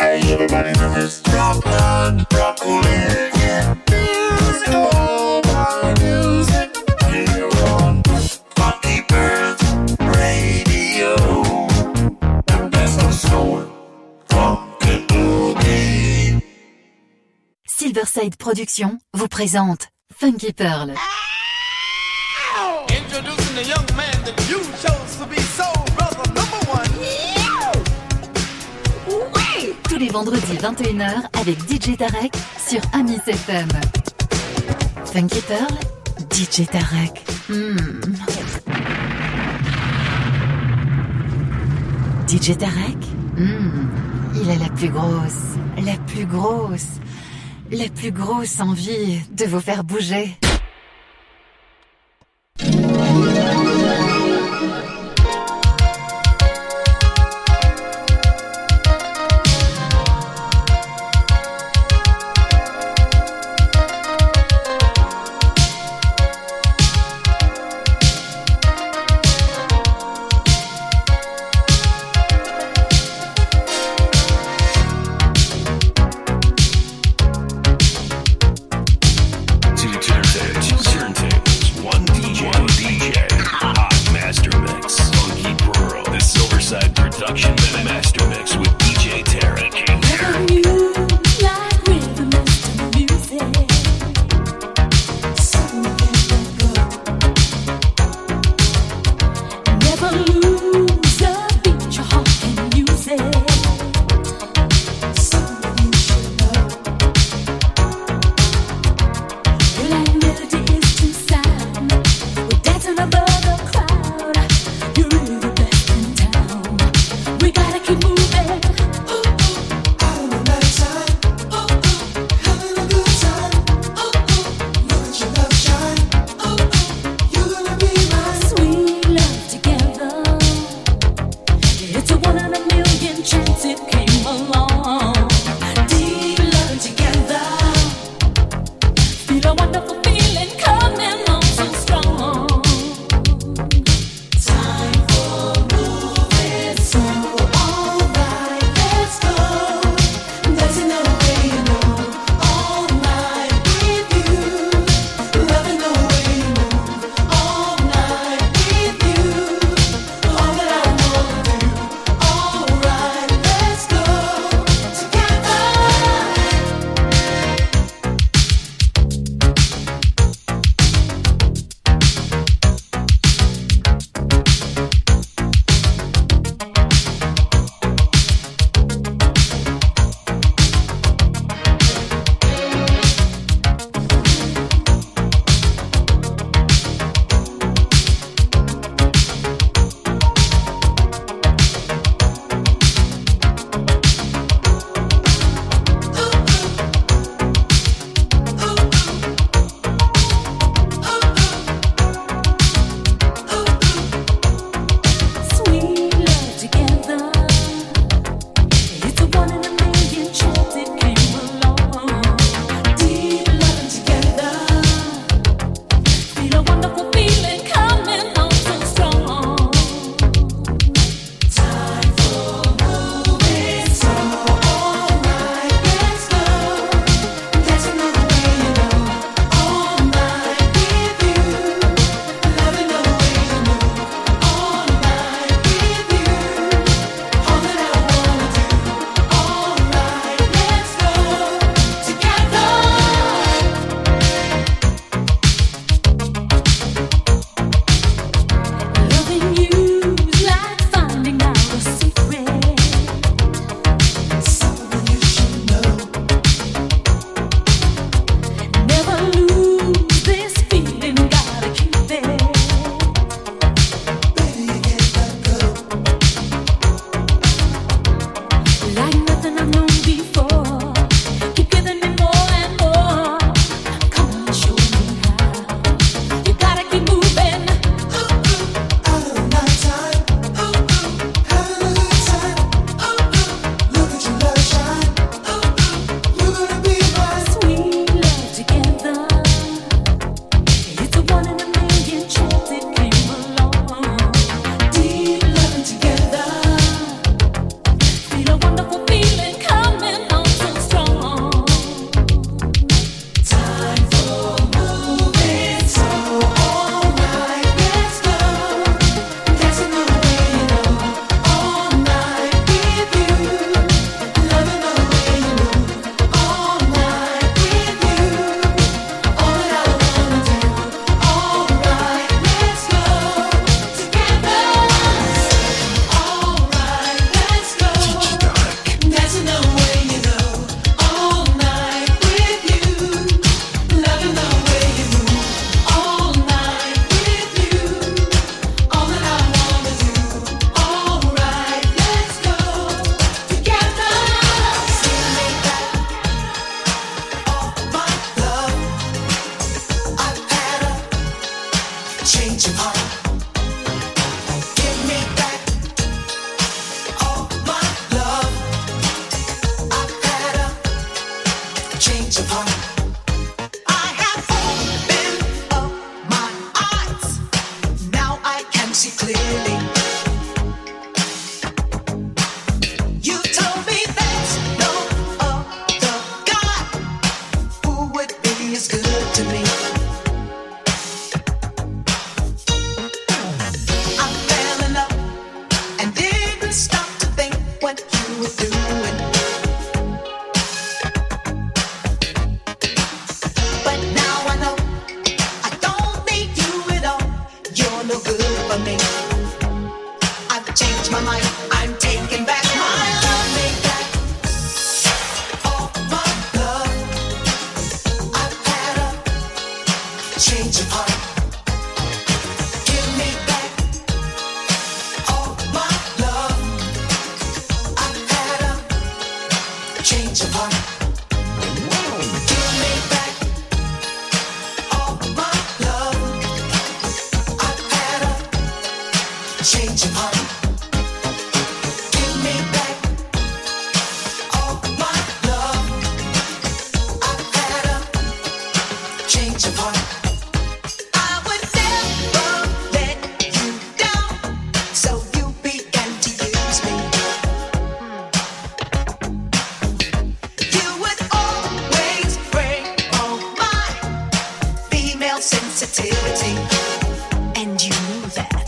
Hey. Silverside Productions vous présente Funky Pearl. Les vendredis 21h avec DJ Tarek sur Amis FM. Funky Pearl, DJ Tarek. Hmm. DJ Tarek? Hmm. Il a la plus grosse, la plus grosse, la plus grosse envie de vous faire bouger.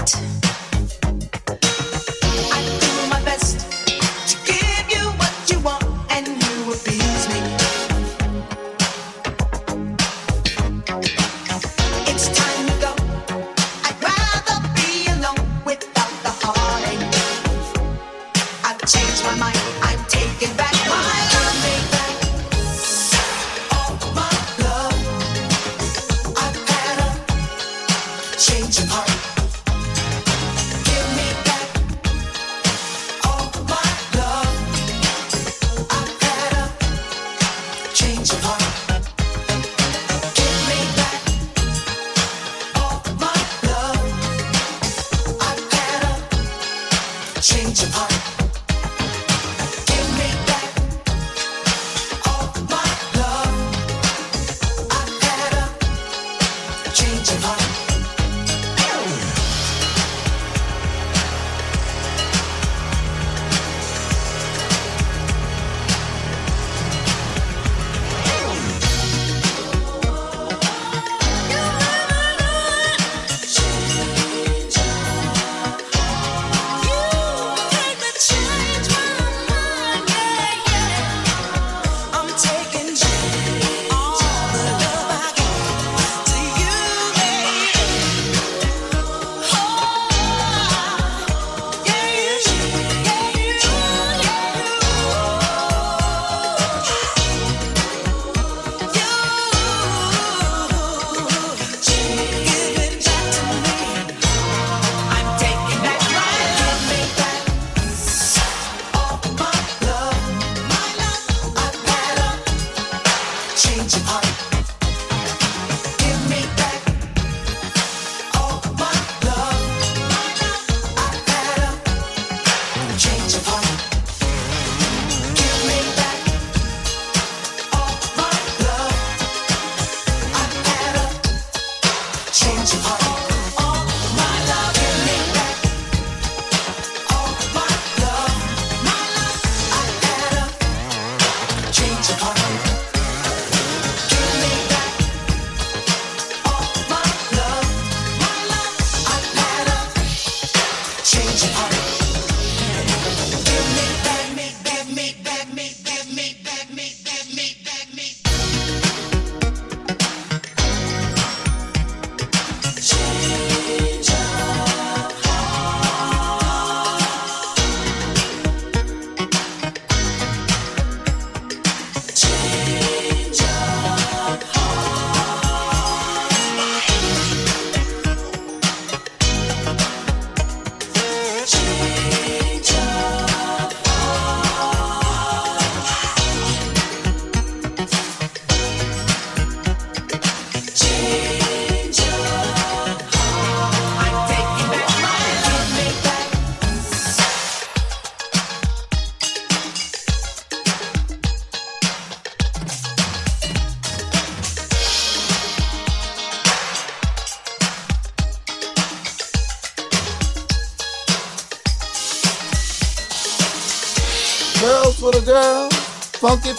Change.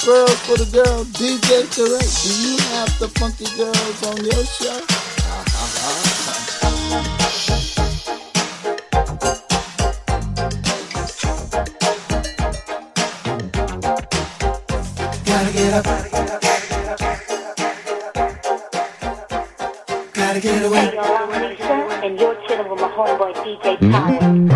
that for the girl. DJ Tarek, do you have the funky girls on your show? Gotta get up. Gotta get away. Hey y'all, I'm Lisa, and you're chilling with my homeboy DJ mm-hmm. Khaled. Mm-hmm.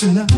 tonight.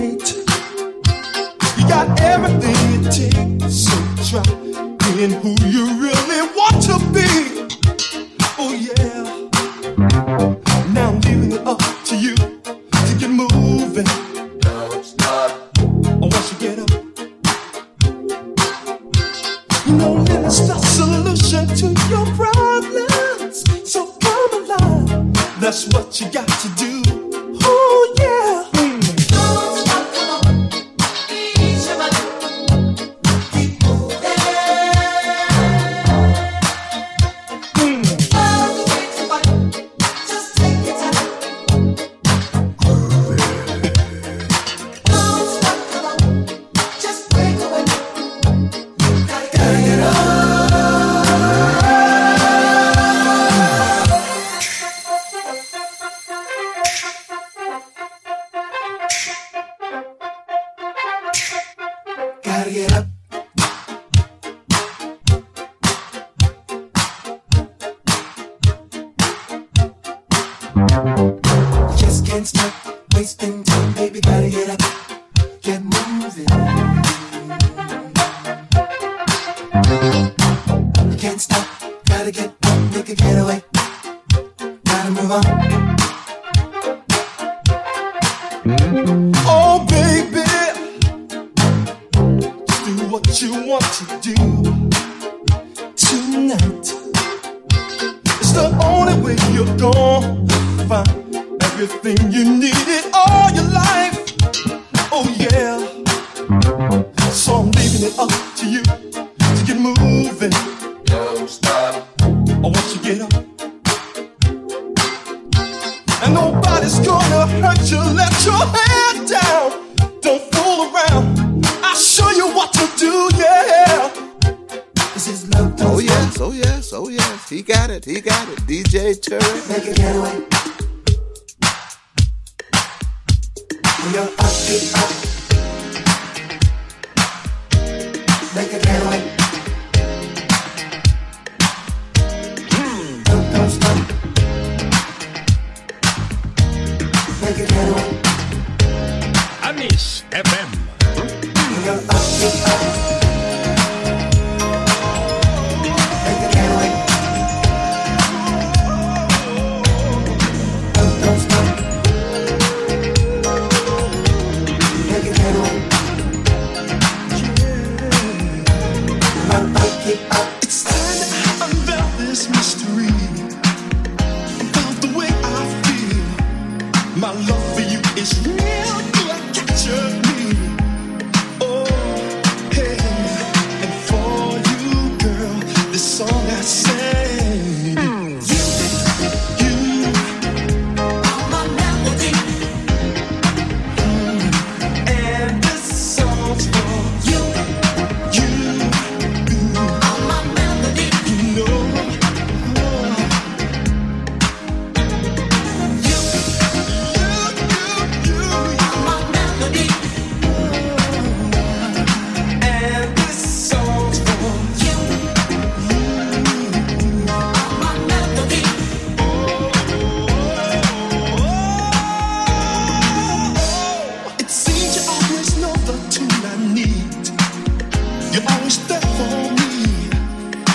I want you to get up. And nobody's gonna hurt you. Let your head down. Don't fool around. I'll show you what to do, yeah. This is love. Oh yes, oh yes, oh yes. He got it, he got it. DJ Tarek. Make a getaway. When are up, up.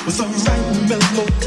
with a right melody.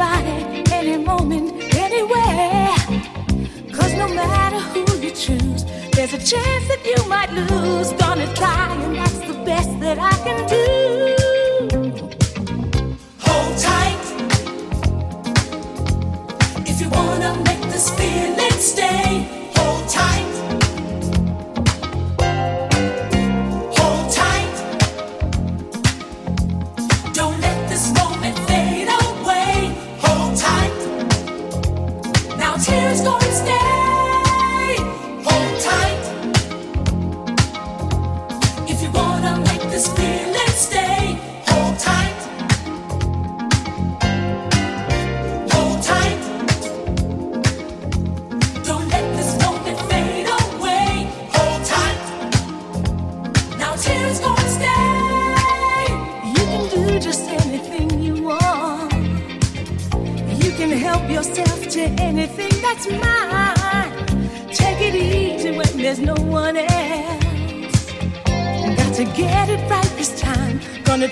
anybody, any moment, anywhere. Cause no matter who you choose, there's a chance that you might lose. Gonna try, and that's the best that I can do. Hold tight. If you wanna make this feeling stay.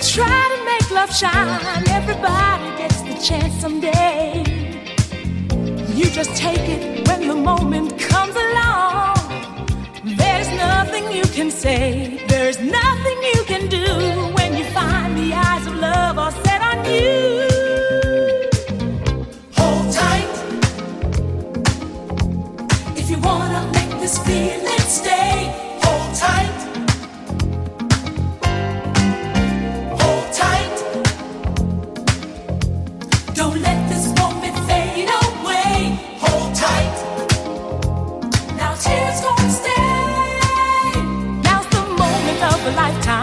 try to make love shine.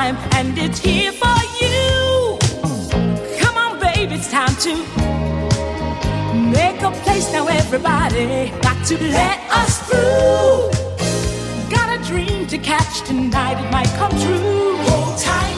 time, and it's here for you. Come on, baby, it's time to make a place now. Everybody got to let us through. Got a dream to catch tonight, it might come true. Hold tight.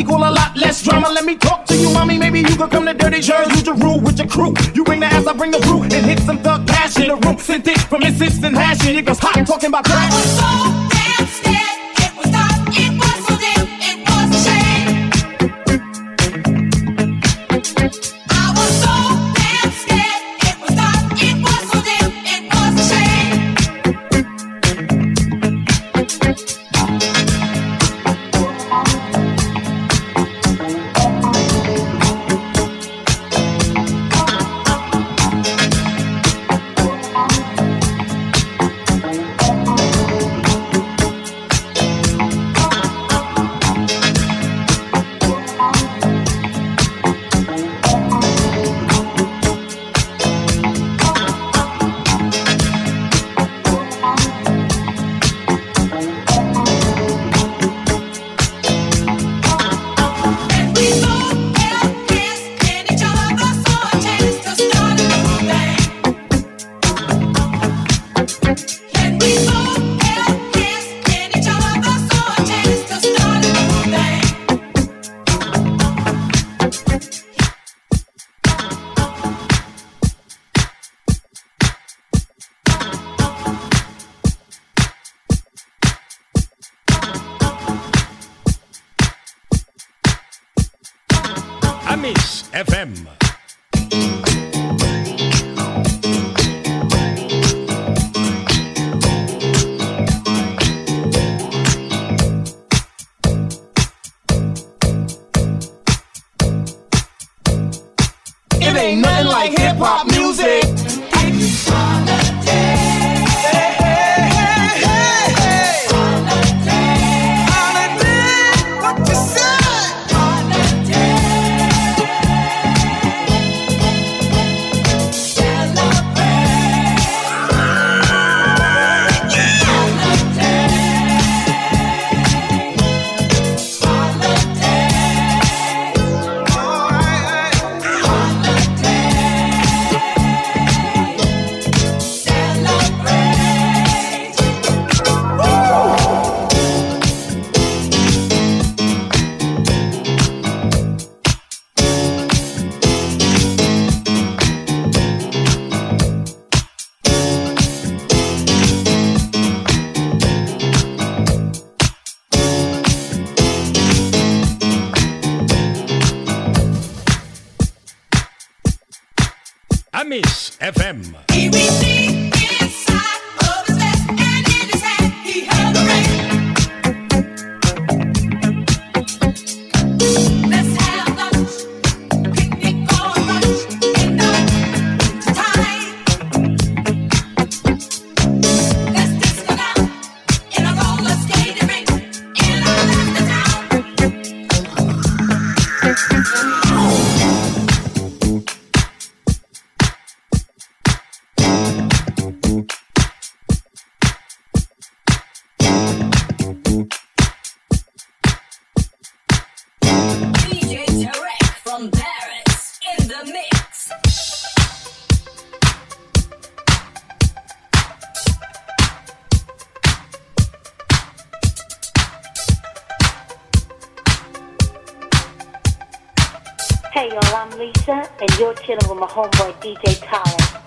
Equal a lot less drama. Let me talk to you, mommy. Maybe you could come to Dirty Shirts, use your rule with your crew. You bring the ass, I bring the brew, and hit some thug passion. The room sent it from instant hashing. It goes hot talking about crack. Homeboy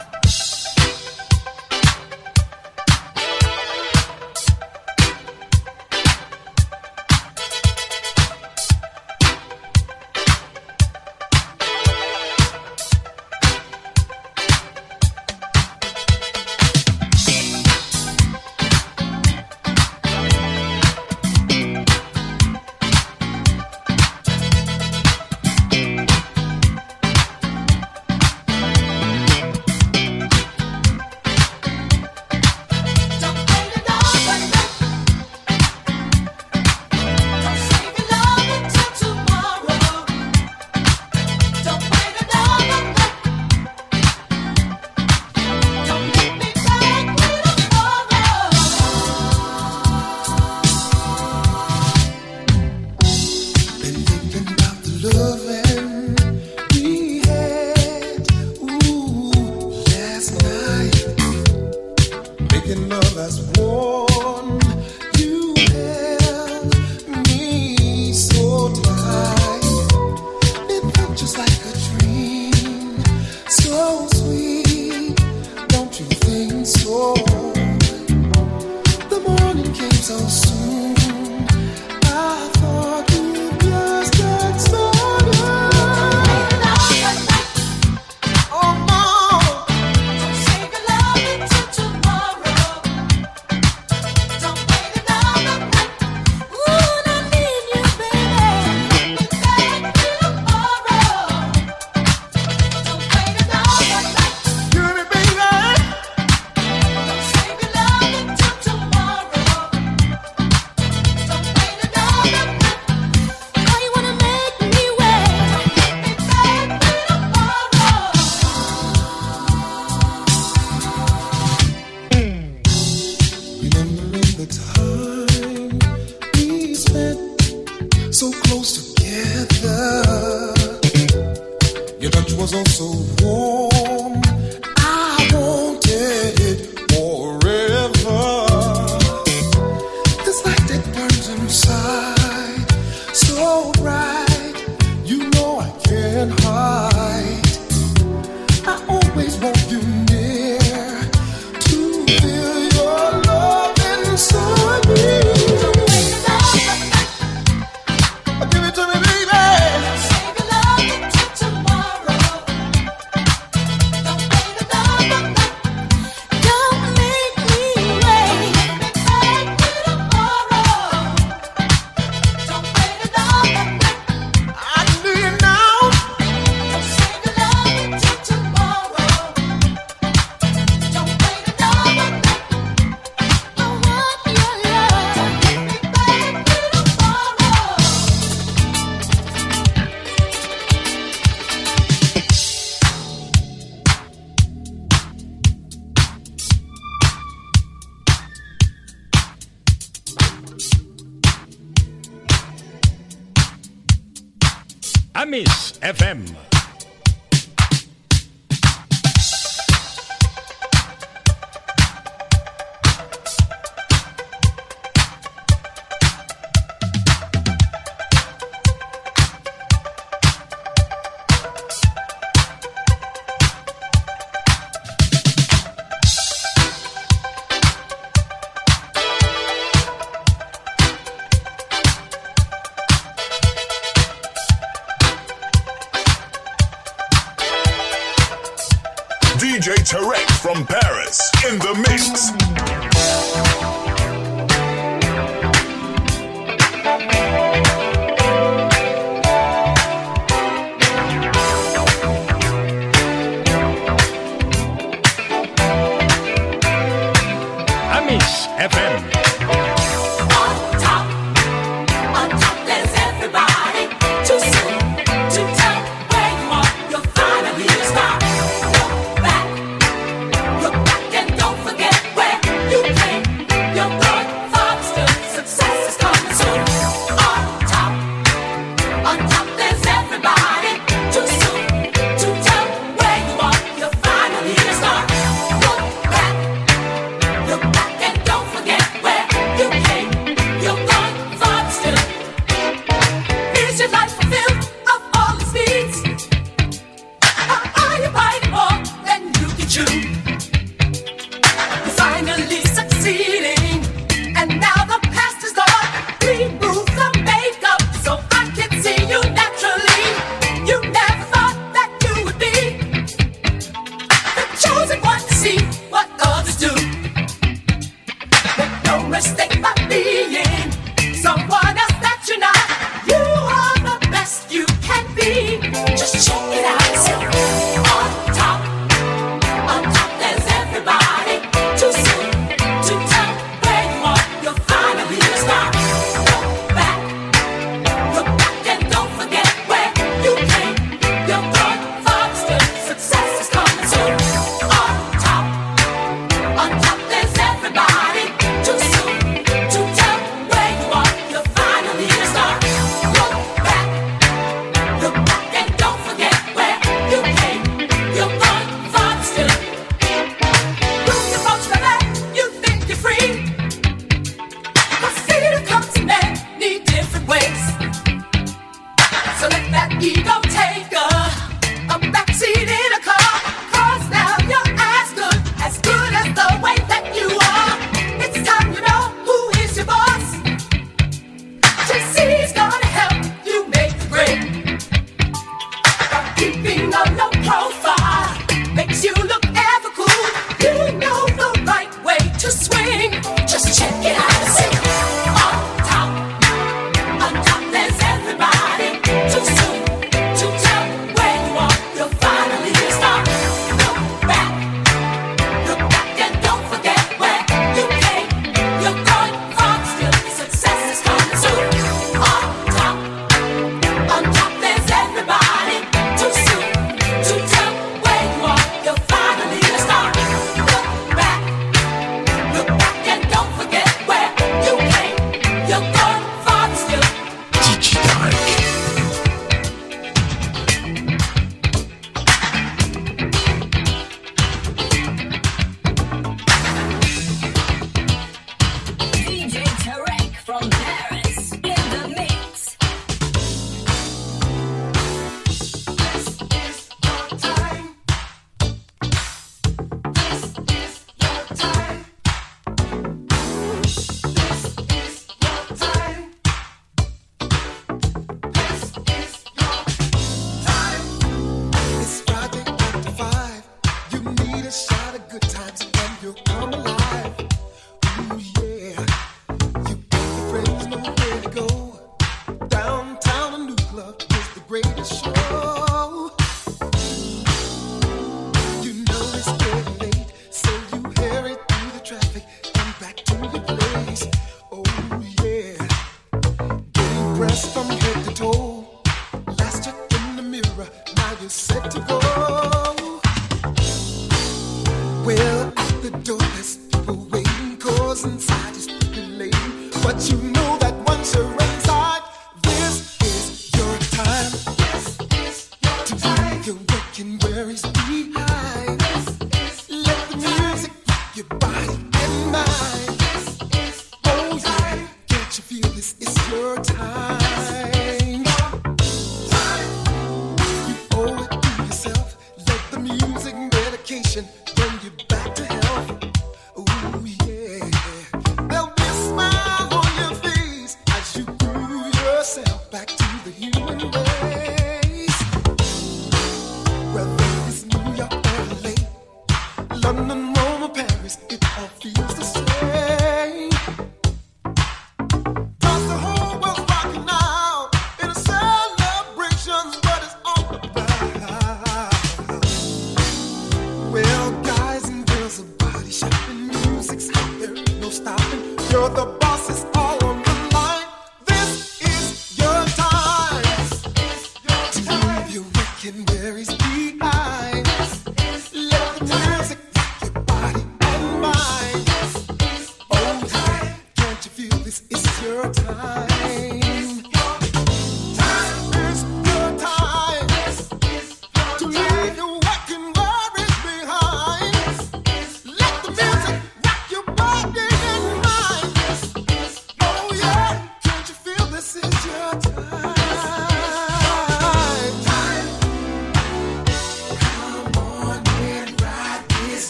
Tarek from Paris in the mix.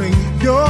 bring your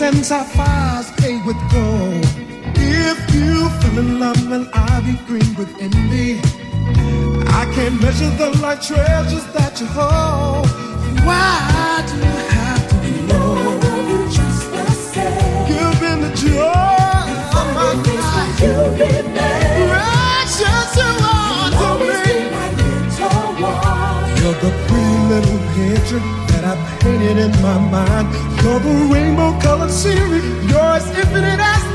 rings and sapphires pay with gold. If you fell in love, then I'll be green with envy. I can't measure the like treasures that you hold. Why do you have to be low? You've the joy of my life. You've precious you are to me. You're the pretty little picture I painted in my mind. You're the rainbow colored scenery. You're as infinite as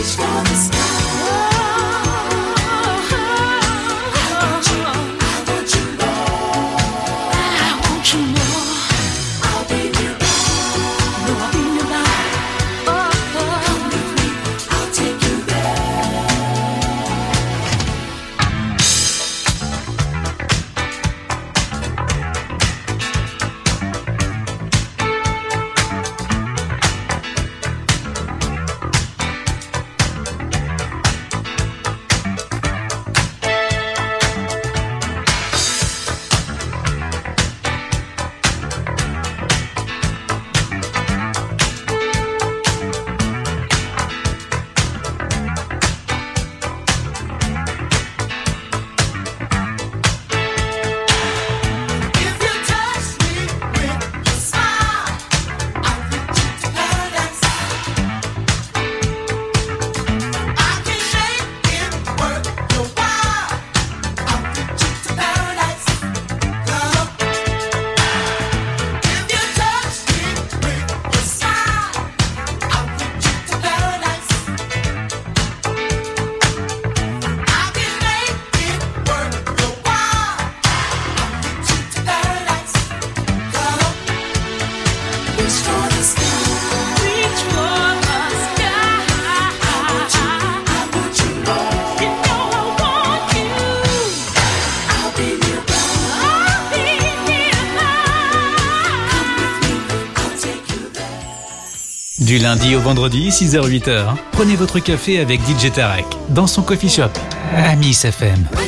reach for the sky. Du lundi au vendredi, 6h-8h, prenez votre café avec DJ Tarek dans son coffee shop, Amis FM. Without